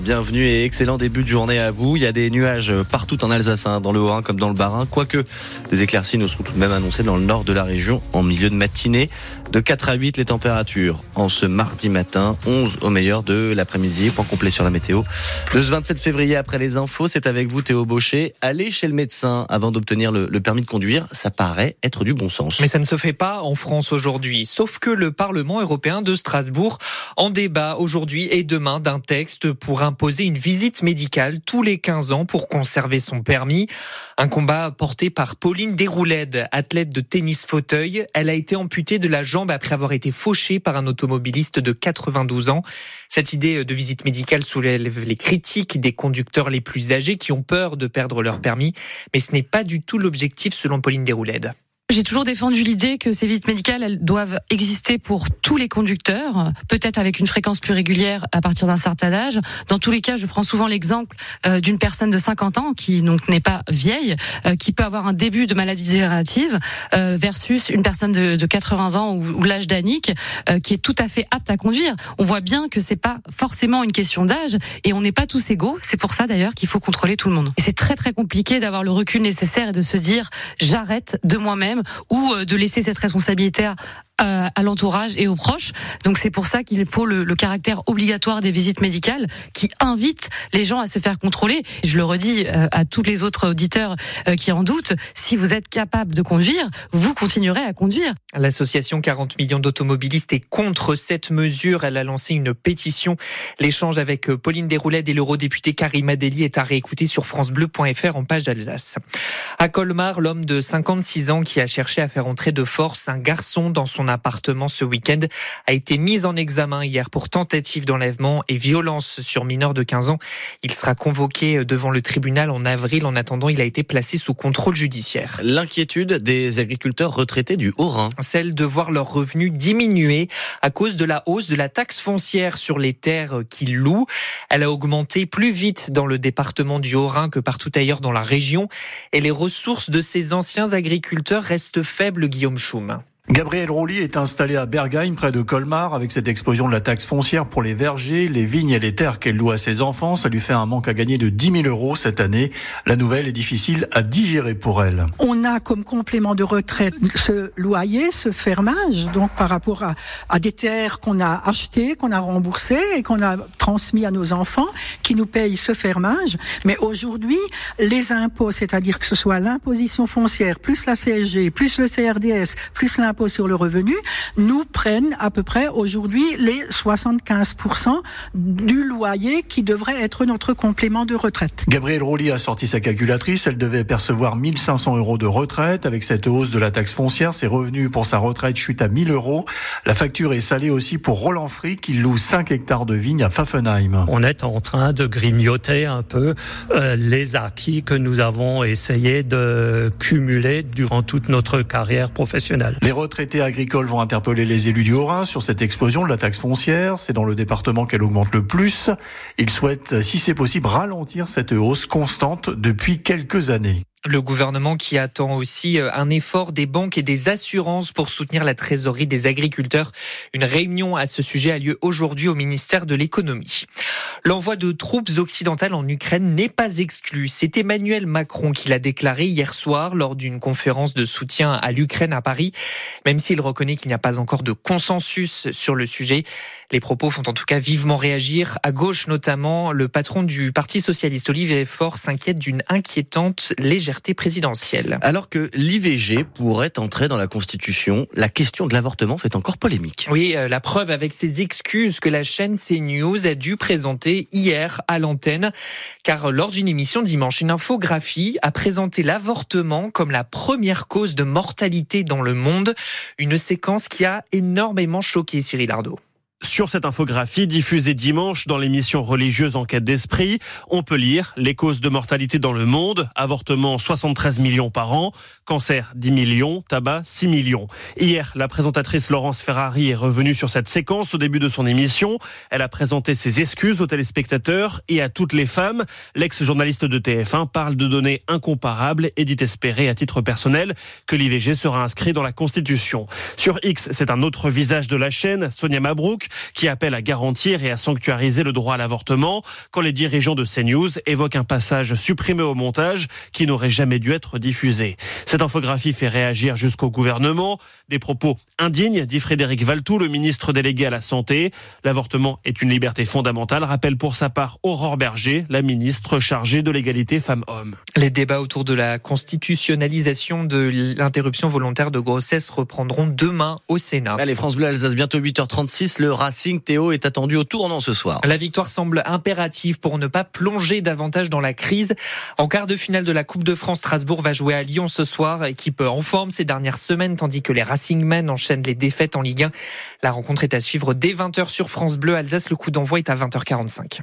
Bienvenue et excellent début de journée à vous. Il y a des nuages partout en Alsace, hein, dans le Haut-Rhin comme dans le Bas-Rhin. Quoique des éclaircies nous seront tout de même annoncées dans le nord de la région en milieu de matinée. De 4 à 8 les températures en ce mardi matin, 11 au meilleur de l'après-midi. Point complet sur la météo. De ce 27 février après les infos, c'est avec vous Théo Baucher. Aller chez le médecin avant d'obtenir le, le permis de conduire, ça paraît être du bon sens. Mais ça ne se fait pas en France aujourd'hui. Sauf que le Parlement européen de Strasbourg en débat aujourd'hui et demain d'un texte pour imposer une visite médicale tous les 15 ans pour conserver son permis. Un combat porté par Pauline Desroulèdes, athlète de tennis fauteuil. Elle a été amputée de la jambe après avoir été fauchée par un automobiliste de 92 ans. Cette idée de visite médicale soulève les critiques des conducteurs les plus âgés qui ont peur de perdre leur permis. Mais ce n'est pas du tout l'objectif selon Pauline Desroulèdes. J'ai toujours défendu l'idée que ces visites médicales, elles doivent exister pour tous les conducteurs, peut-être avec une fréquence plus régulière à partir d'un certain âge. Dans tous les cas, je prends souvent l'exemple euh, d'une personne de 50 ans qui donc n'est pas vieille, euh, qui peut avoir un début de maladie dégénérative euh, versus une personne de, de 80 ans ou, ou l'âge d'Annick qui est tout à fait apte à conduire. On voit bien que c'est pas forcément une question d'âge et on n'est pas tous égaux. C'est pour ça d'ailleurs qu'il faut contrôler tout le monde. Et c'est très très compliqué d'avoir le recul nécessaire et de se dire j'arrête de moi-même ou de laisser cette responsabilité à, à l'entourage et aux proches. Donc c'est pour ça qu'il faut le, le, caractère obligatoire des visites médicales qui invite les gens à se faire contrôler. Je le redis euh, à tous les autres auditeurs euh, qui en doutent, si vous êtes capable de conduire, vous continuerez à conduire. L'association 40 millions d'automobilistes est contre cette mesure. Elle a lancé une pétition. L'échange avec Pauline Desroulettes et l'eurodéputé Karim Adeli est à réécouter sur francebleu.fr en page d'Alsace. À Colmar, l'homme de 56 ans qui a cherché à faire entrer de force un garçon dans son appartement ce week-end a été mis en examen hier pour tentative d'enlèvement et violence sur mineur de 15 ans. Il sera convoqué devant le tribunal en avril. En attendant, il a été placé sous contrôle judiciaire. L'inquiétude des agriculteurs retraités du Haut-Rhin. Celle de voir leurs revenus diminuer à cause de la hausse de la taxe foncière sur les terres qu'ils louent. Elle a augmenté plus vite dans le département du Haut-Rhin que partout ailleurs dans la région. Et les ressources de ces anciens agriculteurs restent faibles, Guillaume Schum. Gabriel Rouly est installé à Bergagne, près de Colmar, avec cette explosion de la taxe foncière pour les vergers, les vignes et les terres qu'elle loue à ses enfants. Ça lui fait un manque à gagner de 10 000 euros cette année. La nouvelle est difficile à digérer pour elle. On a comme complément de retraite ce loyer, ce fermage, donc par rapport à, à des terres qu'on a achetées, qu'on a remboursées et qu'on a transmis à nos enfants, qui nous payent ce fermage. Mais aujourd'hui, les impôts, c'est-à-dire que ce soit l'imposition foncière, plus la CSG, plus le CRDS, plus l'impôt sur le revenu, nous prennent à peu près aujourd'hui les 75% du loyer qui devrait être notre complément de retraite. Gabriel Rouly a sorti sa calculatrice. Elle devait percevoir 1500 euros de retraite. Avec cette hausse de la taxe foncière, ses revenus pour sa retraite chutent à 1000 euros. La facture est salée aussi pour Roland Free qui loue 5 hectares de vignes à Pfaffenheim. On est en train de grignoter un peu euh, les acquis que nous avons essayé de cumuler durant toute notre carrière professionnelle. Les retraités agricoles vont interpeller les élus du Haut-Rhin sur cette explosion de la taxe foncière. C'est dans le département qu'elle augmente le plus. Ils souhaitent, si c'est possible, ralentir cette hausse constante depuis quelques années. Le gouvernement qui attend aussi euh, un effort des banques et des assurances pour soutenir la trésorerie des agriculteurs. Une réunion à ce sujet a lieu aujourd'hui au ministère de l'économie. L'envoi de troupes occidentales en Ukraine n'est pas exclu. C'est Emmanuel Macron qui l'a déclaré hier soir lors d'une conférence de soutien à l'Ukraine à Paris, même s'il reconnaît qu'il n'y a pas encore de consensus sur le sujet. Les propos font en tout cas vivement réagir. À gauche notamment, le patron du Parti socialiste Olivier Faure s'inquiète d'une inquiétante présidentielle. Alors que l'IVG pourrait entrer dans la Constitution, la question de l'avortement fait encore polémique. Oui, euh, la preuve avec ces excuses que la chaîne CNews a dû présenter hier à l'antenne. Car lors d'une émission dimanche, une infographie a présenté l'avortement comme la première cause de mortalité dans le monde. Une séquence qui a énormément choqué Cyril Ardo. Sur cette infographie diffusée dimanche dans l'émission religieuse Enquête d'esprit, on peut lire les causes de mortalité dans le monde, avortement 73 millions par an, cancer 10 millions, tabac 6 millions. Hier, la présentatrice Laurence Ferrari est revenue sur cette séquence au début de son émission. Elle a présenté ses excuses aux téléspectateurs et à toutes les femmes. L'ex-journaliste de TF1 parle de données incomparables et dit espérer à titre personnel que l'IVG sera inscrit dans la Constitution. Sur X, c'est un autre visage de la chaîne, Sonia Mabrouk, qui appelle à garantir et à sanctuariser le droit à l'avortement quand les dirigeants de CNews évoquent un passage supprimé au montage qui n'aurait jamais dû être diffusé. Cette infographie fait réagir jusqu'au gouvernement. Des propos indignes, dit Frédéric Valtou, le ministre délégué à la Santé. L'avortement est une liberté fondamentale, rappelle pour sa part Aurore Berger, la ministre chargée de l'égalité femmes-hommes. Les débats autour de la constitutionnalisation de l'interruption volontaire de grossesse reprendront demain au Sénat. Allez, France Bleu Alsace, bientôt 8h36. Le Racing Théo est attendu au tournant ce soir. La victoire semble impérative pour ne pas plonger davantage dans la crise. En quart de finale de la Coupe de France, Strasbourg va jouer à Lyon ce soir, équipe en forme ces dernières semaines, tandis que les Racingmen enchaînent les défaites en Ligue 1. La rencontre est à suivre dès 20h sur France Bleu Alsace. Le coup d'envoi est à 20h45.